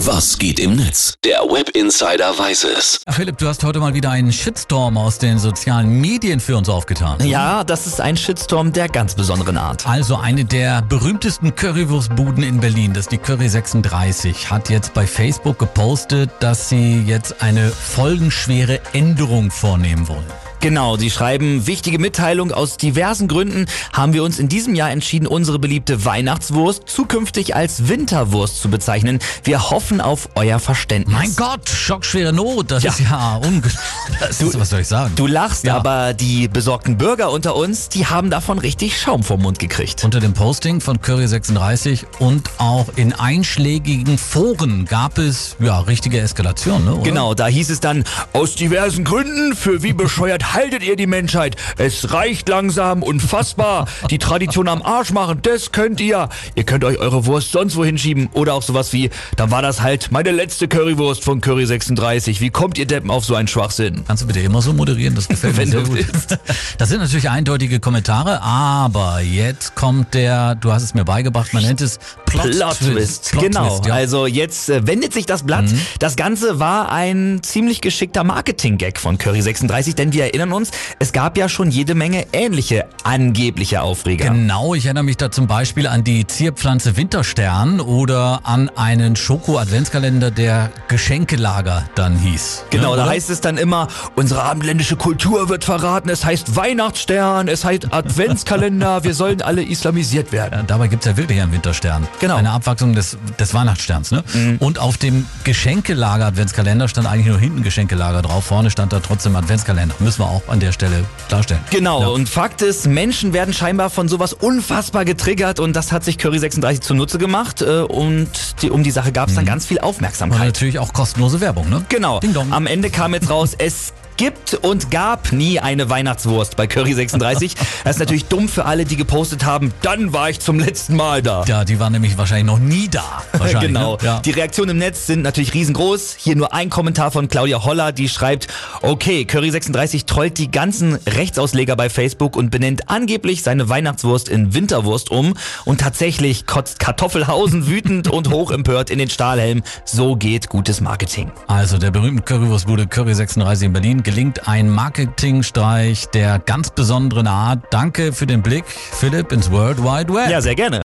Was geht im Netz? Der Web Insider weiß es. Philipp, du hast heute mal wieder einen Shitstorm aus den sozialen Medien für uns aufgetan. Ja, das ist ein Shitstorm der ganz besonderen Art. Also eine der berühmtesten Currywurstbuden in Berlin, das ist die Curry 36, hat jetzt bei Facebook gepostet, dass sie jetzt eine folgenschwere Änderung vornehmen wollen. Genau, sie schreiben, wichtige Mitteilung, aus diversen Gründen haben wir uns in diesem Jahr entschieden, unsere beliebte Weihnachtswurst zukünftig als Winterwurst zu bezeichnen. Wir hoffen auf euer Verständnis. Mein Gott, schockschwere Not, das Ja. ist ja. Das ist, was soll ich sagen? Du lachst, Ja. aber die besorgten Bürger unter uns, die haben davon richtig Schaum vom Mund gekriegt. Unter dem Posting von Curry 36 und auch in einschlägigen Foren gab es ja richtige Eskalation, ne? Oder? Genau, da hieß es dann, aus diversen Gründen, für wie bescheuert haltet ihr die Menschheit? Es reicht langsam, unfassbar. Die Tradition am Arsch machen, das könnt ihr. Ihr könnt euch eure Wurst sonst wohin schieben. Oder auch sowas wie, dann war das halt meine letzte Currywurst von Curry 36. Wie kommt ihr Deppen auf so einen Schwachsinn? Kannst du bitte immer so moderieren? Das gefällt mir Wenn sehr du gut. willst. Das sind natürlich eindeutige Kommentare, aber jetzt kommt der, du hast es mir beigebracht, man nennt es Plot, Plot Twist. Plot genau. Twist, ja. Mhm. Also jetzt äh, wendet sich das Blatt. Das Ganze war ein ziemlich geschickter Marketing-Gag von Curry 36, denn wir erinnern uns, es gab ja schon jede Menge ähnliche angebliche Aufreger. Genau, ich erinnere mich da zum Beispiel an die Zierpflanze Winterstern oder an einen Schoko-Adventskalender, der Geschenkelager dann hieß. Genau, Ja, da heißt es dann immer, unsere abendländische Kultur wird verraten, es heißt Weihnachtsstern, es heißt Adventskalender, wir sollen alle islamisiert werden. Ja, Dabei gibt's ja wirklich einen Winterstern. Genau. Mhm. Eine Abwachsung des, des Weihnachtssterns. Ne? Und auf dem Geschenkelager-Adventskalender stand eigentlich nur hinten Geschenkelager drauf. Vorne stand da trotzdem Adventskalender. Müssen wir auch an der Stelle klarstellen. Genau, Ja. und Fakt ist, Menschen werden scheinbar von sowas unfassbar getriggert und das hat sich Curry 36 zunutze gemacht äh, und die, um die Sache gab es dann ganz viel Und Aufmerksamkeit. natürlich auch kostenlose Werbung. Ne? Genau, am Ende kam jetzt raus, es gibt und gab nie eine Weihnachtswurst bei Curry 36. Das ist natürlich dumm für alle, die gepostet haben, dann war ich zum letzten Mal da. Ja, die waren nämlich wahrscheinlich noch nie da. Wahrscheinlich, Genau. Ne? Ja. Die Reaktionen im Netz sind natürlich riesengroß. Hier nur ein Kommentar von Claudia Holler, die schreibt, okay, Curry36 trollt die ganzen Rechtsausleger bei Facebook und benennt angeblich seine Weihnachtswurst in Winterwurst um. Und tatsächlich kotzt Kartoffelhausen wütend und hochempört in den Stahlhelm. So geht gutes Marketing. Also der berühmten Currywurstbude Curry 36 in Berlin gelingt ein Marketingstreich der ganz besonderen Art. Danke für den Blick, Philipp, ins World Wide Web. Ja, sehr gerne.